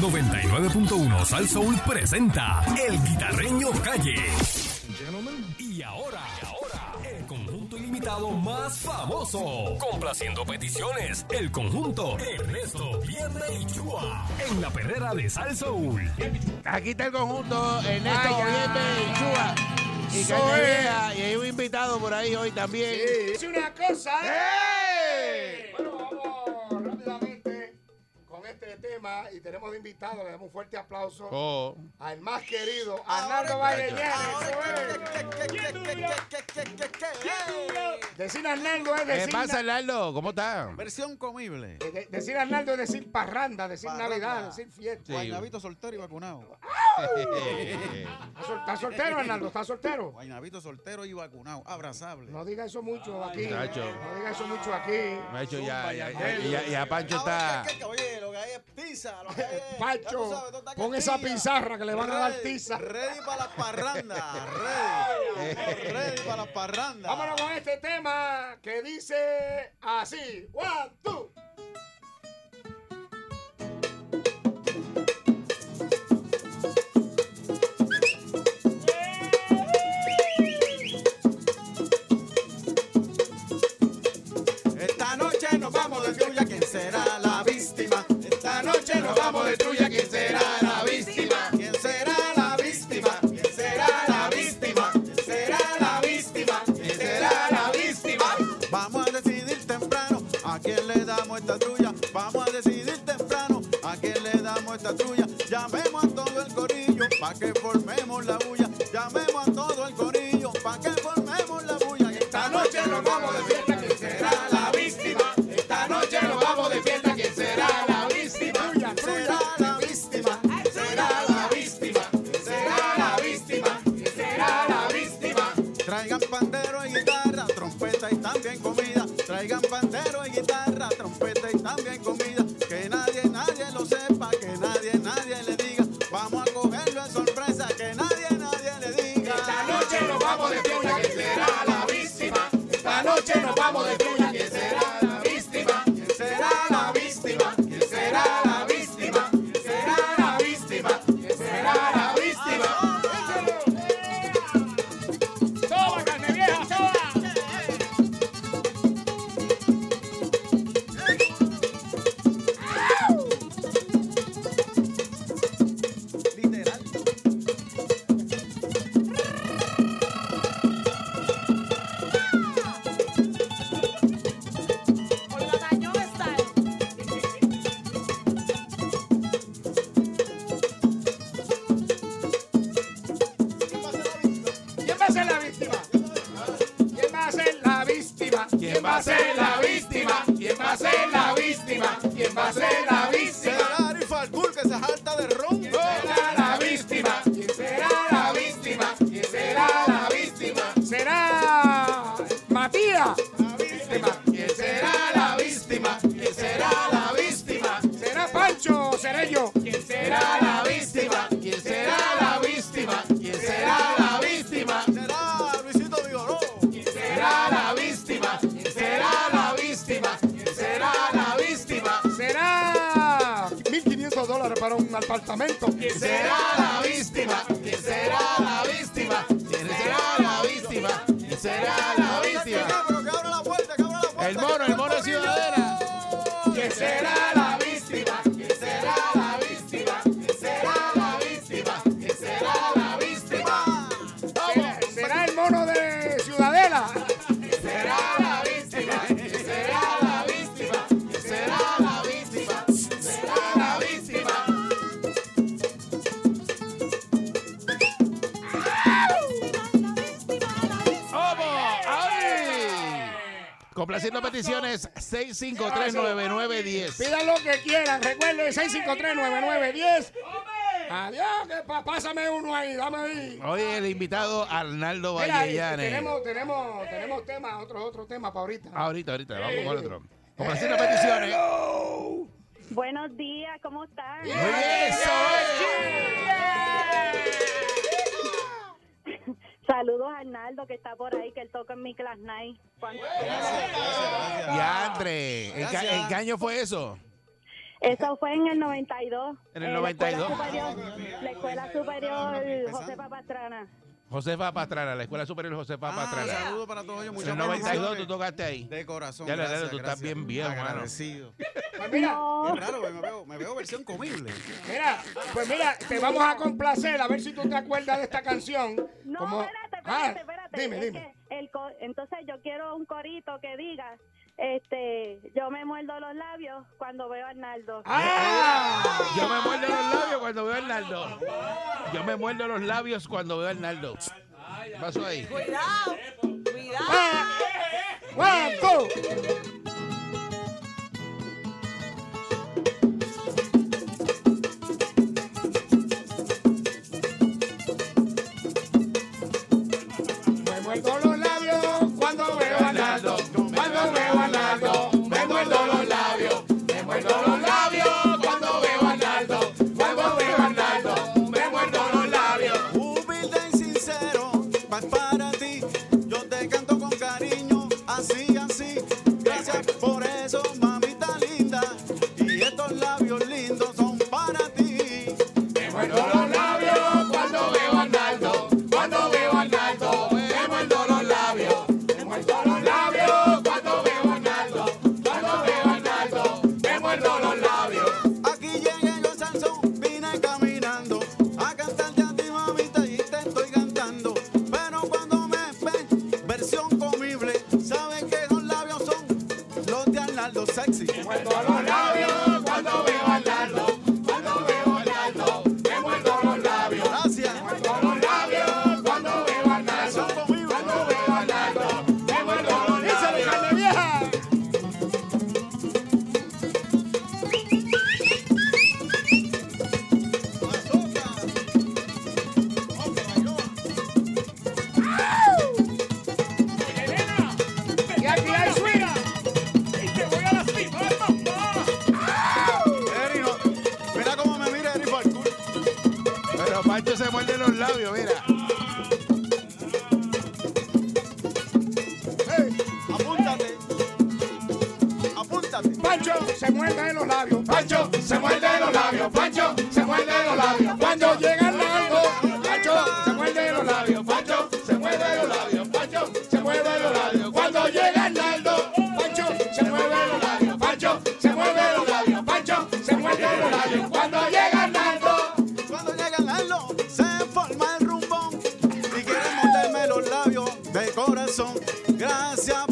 99.1 Sal Soul presenta El Guitarreño Calle. Y ahora, y ahora, el conjunto ilimitado más famoso. Complaciendo peticiones, el conjunto Ernesto Vierne y Chua. En la perrera de Sal Soul. Aquí está el conjunto Ernesto. Oyente y Chua. Y. Vieja, Y hay un invitado por ahí hoy también. Es una cosa. ¡Eh! Tema y tenemos de invitado, le damos un fuerte aplauso Oh. al más querido, Arnaldo Valle Decir Arnaldo es ¿Qué decir. pasa, Lardo? ¿Cómo está? Versión comible. eh, de- decir Arnaldo es decir parranda, decir Parranda. Navidad, decir fiesta. Sí. Guaynabito soltero y vacunado. ¿Está sol- ¿Está soltero, Arnaldo? ¿Está soltero? Guaynabito soltero y vacunado. Abrazable. No diga eso mucho aquí. No diga eso mucho aquí. Me ha hecho ya, ya, ya, Zumba, ya, ya Pancho está. ¿qué, qué, oye, que hay es pizza. Lo que hay es, ya tú Pancho, sabes, pon esa pizarra que le van a dar tiza. Ready para las parrandas. Ready. ready para las parrandas. Vámonos con este tema que dice así. One, two. Apartamento. ¿Quién será la víctima? ¿Quién será la víctima? ¿Quién será la víctima? ¿Quién será la víctima? El mono, el mono de ciudadera. ¿Quién será peticiones 6539910. Pidan lo que quieran. Recuerden 6539910. Adiós, que pa- pásame uno ahí, dame ahí. Hoy el invitado Arnaldo Mira, ahí, Vallellane. tenemos, tenemos, tenemos temas, otro, otro tema para ahorita. Ahorita, ahorita, vamos con otro. Complaciendo peticiones. Buenos días, ¿cómo están? Muy bien, Saludos a Arnaldo que está por ahí, que él toca en mi class night. ¿Cuánto- es. Diandre. ¿En, ca- en qué año fue eso? Eso fue en el 92. En el eh, la escuela 92. superior- La Escuela Superior José Pastrana. Josefa Pastrana, la Escuela Superior Josefa Ah, Pastrana. saludos para todos ellos. En Muchas el 92 tú tocaste ahí. De corazón. Ya, ya, ya, gracias, tú estás gracias. bien viejo, mano. Agradecido. Pues mira, No, Qué raro, me veo, me veo versión comible. mira, pues mira, te vamos a complacer a ver si tú te acuerdas de esta canción. no, Como- espérate, Ah, espérate, espérate. Dime, Es dime. que el co- entonces yo quiero un corito que diga, este, yo me muerdo los labios cuando veo a Arnaldo. ¡Ah! Yo me muerdo los labios cuando veo a Arnaldo. Yo me muerdo los labios cuando veo a Arnaldo. ¿Qué pasó ahí? Cuidado, cuidado. Ah. Mira. Apúntate. Apúntate. Pancho se muerde los labios. Pancho se muerde Gracias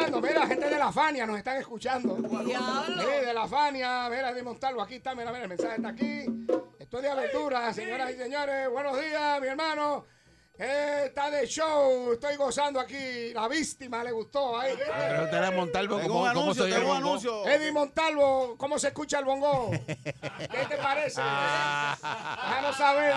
escuchando. Mira, gente de la Fania nos están escuchando. Sí, de la Fania. Mira, Eddie Montalvo, aquí está. Mira, mira, el mensaje está aquí. Estoy de aventura, señoras y señores. Buenos días, mi hermano. Eh, está de show. Estoy gozando aquí. La víctima le gustó. Ahí. Pero usted era Montalvo, Tengo ¿cómo, un cómo anuncio, el tengo un anuncio. Eddie Montalvo, ¿cómo se escucha el bongo? ¿Qué te parece? Déjanos saber.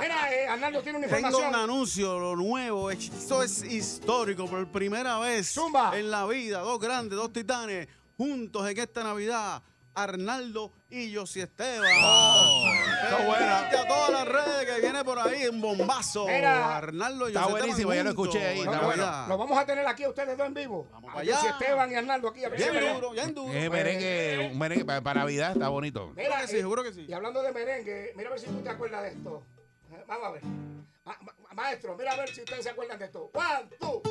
Mira, eh, Arnaldo tiene una Tengo información. un anuncio, lo nuevo. Esto es histórico por primera vez Zumba. en la vida. Dos grandes, dos titanes, juntos en esta Navidad. Arnaldo y Josie Esteban. está buena. A todas las redes que viene por ahí, un bombazo. Mira. Arnaldo y Está buenísimo, Esteban ya lo escuché ahí, está Lo- bueno. Navidad. Lo vamos a tener aquí a ustedes dos en vivo. Vamos para allá. José Esteban y Arnaldo aquí. A ver si Bien me- duro, bien duro. Eh, merengue, un merengue para, para Navidad está bonito. Mira, Seguro que sí, eh, seguro que sí. Y hablando de merengue, mira a ver si tú te acuerdas de esto. Eh, Vamos a ver. Ma- ma- maestro, mira a ver si ustedes se acuerdan de esto. One, two.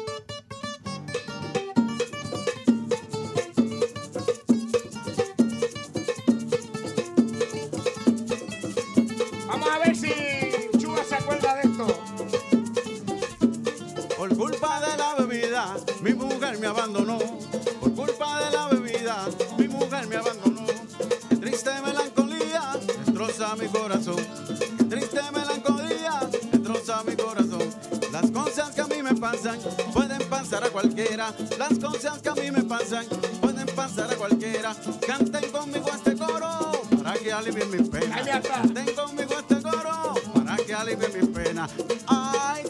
abandonó por culpa de la bebida. Mi mujer me abandonó. Triste melancolía destroza mi corazón. Triste melancolía destroza mi corazón. Las cosas que a mí me pasan pueden pasar a cualquiera. Las cosas que a mí me pasan pueden pasar a cualquiera. Canten conmigo este coro para que alivien mi pena. Canten conmigo este coro para que alivien mi pena. Ay,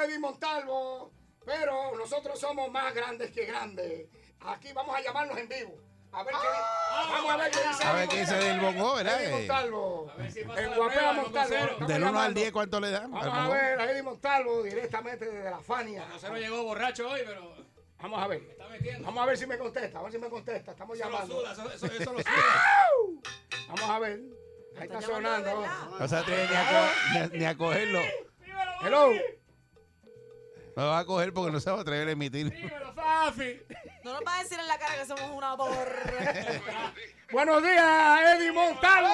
Escribió Eddie Montalvo, pero nosotros somos más grandes que grandes. Aquí vamos a llamarnos en vivo. A ver qué Vamos a ver qué dice. A ver qué dice del bongo, ¿verdad? Eddie Eh, Montalvo. En Guapea Montalvo. Del 1 al llamando. 10, ¿cuánto le dan? Vamos a ver a Eddie Montalvo directamente desde la Fania. No llegó borracho hoy, pero Vamos a ver. está. Vamos a ver si me contesta. A ver si me contesta. Estamos Eso lo llamando. suda, eso, lo. Vamos a ver. Ahí está sonando. No se atreve a, ni a cogerlo. Hello. No va a coger porque no se va a atrever a emitir. Dímelo, Fafi. No nos vas a decir en la cara que somos una torre. Buenos días, Eddie Montalvo.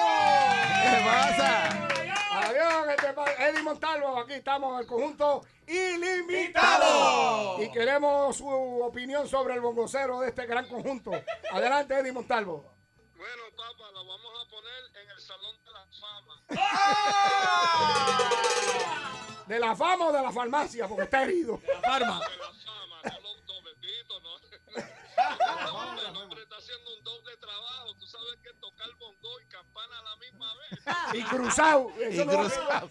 ¿Qué pasa? Adiós, ¿qué te pasa? Eddie Montalvo, aquí estamos, el conjunto ilimitado. Y queremos su opinión sobre el bongocero de este gran conjunto. Adelante, Eddie Montalvo. Bueno, papá, lo vamos a poner en el Salón de la Fama. ¿De la fama o de la farmacia? Porque está herido. Farma. De la Fama, no los ¿no? Hombre, el hombre está haciendo un doble trabajo. Tú sabes que tocar bongo y campana a la misma vez. Y cruzado. Eso Y no- cruzado.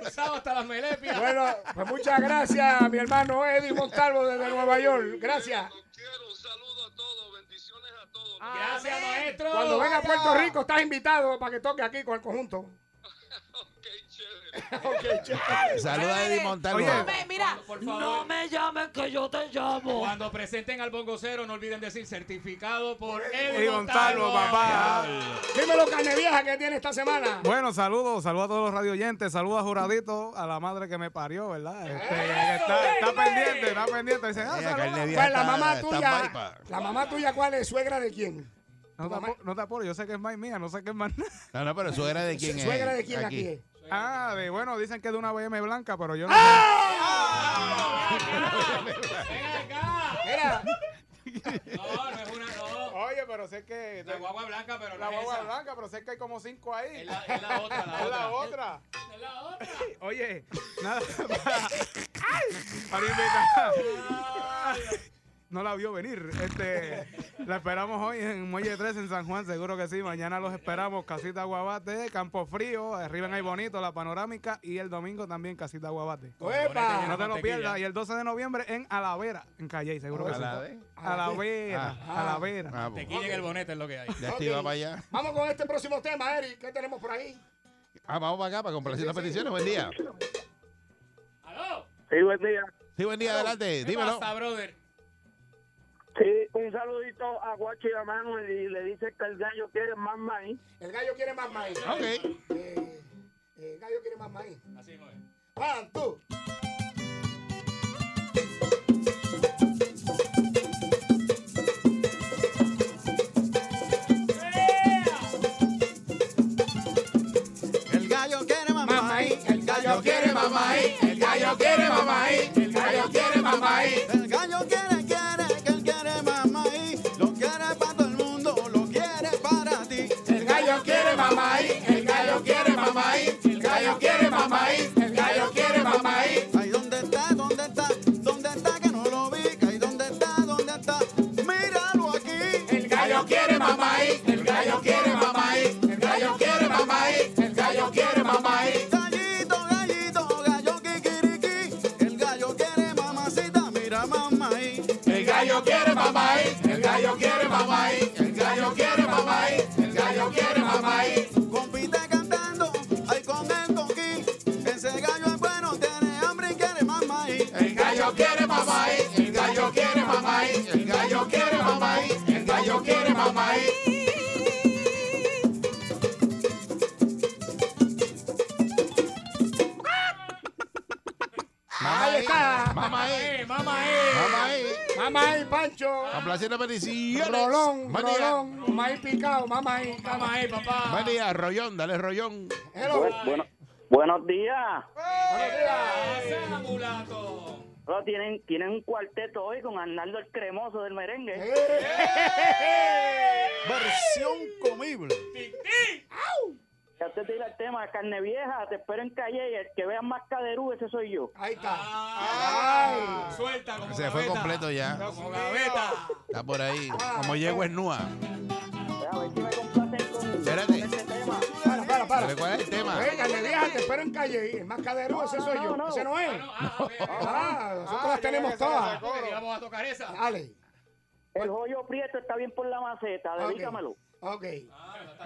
Cruzado hasta las melepias. Bueno, pues muchas gracias, mi hermano Eddie Montalvo desde Nueva York. Gracias. Los quiero, un saludo a todos, bendiciones a todos. Gracias, maestro. Cuando venga a Puerto Rico, estás invitado para que toque aquí con el conjunto. Ok, chévere. Ok, chévere. Saluda a Eddie Montalvo. No me- mira, Por favor. no me llamen que yo te llamo. Cuando presenten al bongocero, no olviden decir certificado por Eddie Eddie Montalvo, papá. Dímelo, carne vieja, que tiene esta semana? Bueno, saludos, saludos a todos los radio oyentes, saludos a Juradito, a la madre que me parió, ¿verdad? Este, que está, está pendiente, está pendiente. Dice, ah, saludos. Pues la mamá está tuya, la mamá tuya, ¿cuál es? ¿Suegra de quién? No te, apu- no te apures, yo sé que es más mía, no sé qué es más nada. No, no, pero suegra de quién es. ¿Suegra de quién aquí es? Ah, de, bueno, dicen que es de una BM blanca, pero yo no ¡Ah! Ven acá. Mira, No, no es una. No. Oye, pero sé que. La guagua blanca, pero La no es guagua esa. blanca, pero sé que hay como cinco ahí. Es la, es la otra, la Es la otra. Es la otra. Oye, nada para, para invitar. No la vio venir. Este, la esperamos hoy en Muelle 3 en San Juan, seguro que sí. Mañana los esperamos. Casita Guabate, Campo Frío, arriba en Ahí Bonito, la panorámica. Y el domingo también Casita Guabate. ¡Uepa! No te lo pierdas. Y el 12 de noviembre en Alavera, en Calle, seguro que sí. Alave. Alavera, Ah. Alavera. Ah, pues, Tequilla en el bonete es lo que hay. aquí va para allá. Vamos con este próximo tema, Eric. ¿Qué tenemos por ahí? Ah, vamos para acá para complacer las peticiones. Buen día. ¡Aló! Sí, buen día. Sí, buen día, adelante. ¿Qué Dímelo. pasa, brother? Sí, un saludito a Guachi la mano y le dice que el gallo quiere más maíz. El gallo quiere más maíz. Ok. Eh, eh, el gallo quiere más maíz. Así es. One, two. El gallo quiere más Más maíz. El gallo quiere más maíz. El gallo quiere quiere maíz. Ahí está. Mamá ahí. ¡Eh, mamá, Mamá ahí. Mamá ahí, Pancho. Complaciendo peticiones. Rolón, Buen día. rolón, maíz picado, mamá ahí. Mamá, ahí, papá. Buen día, Rollón. Dale, Rollón. Hello. bueno, buenos días. Buenos días. Mulato. Tienen, tienen un cuarteto hoy con Arnaldo el Cremoso del merengue. Versión comible. ¡Tic, tic! Ya te tira el tema, carne vieja, te espero en calle y el que vea más caderú, ese soy yo. Ahí está. ¡Ay! Suelta como Se fue gaveta. completo ya. Como gaveta. Está por ahí. Como yegua en Nua. Para. ¿Cuál es el tema? Venga, le vieja, te espero en calle. El más cadero, ese soy yo. Ese no es. Ah, ok. Ah, nosotros Ah, las tenemos todas. vamos a tocar esa. Dale. El joyo prieto está bien por la maceta, Ok. dedícamelo. Ok.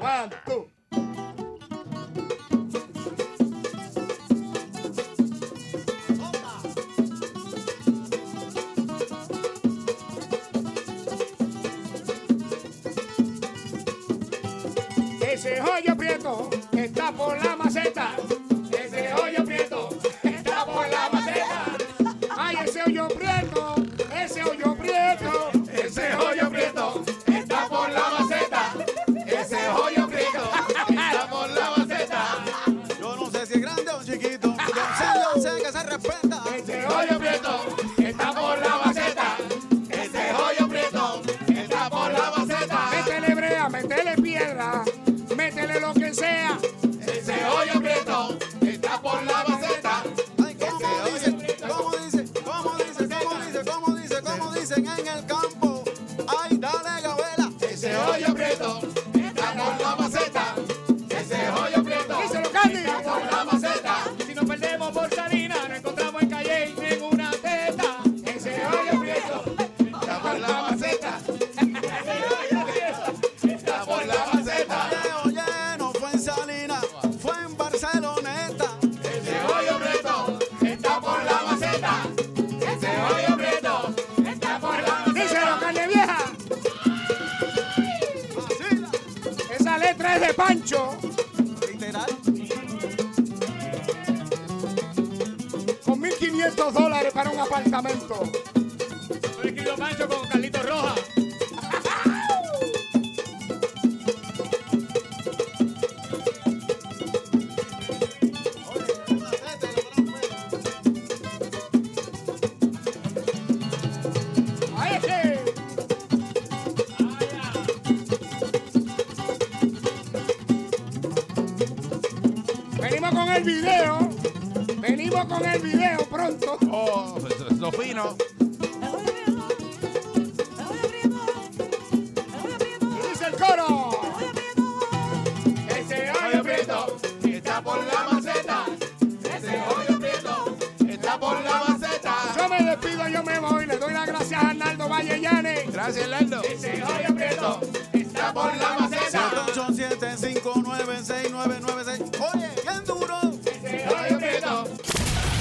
One, two. Está por apartamento. Soy Guido Pancho con Carlito Roja. Venimos con el video. Venimos con el video pronto. Oh, lo fino. Y dice el coro. Ese hoyo prieto está por la maceta. Ese hoyo prieto está por la maceta. Yo me despido, yo me voy. Le doy las gracias a Arnaldo Valle Llanes. Gracias, Lando. Ese hoyo prieto está por la maceta. 787-596-996. Oye, bien duro.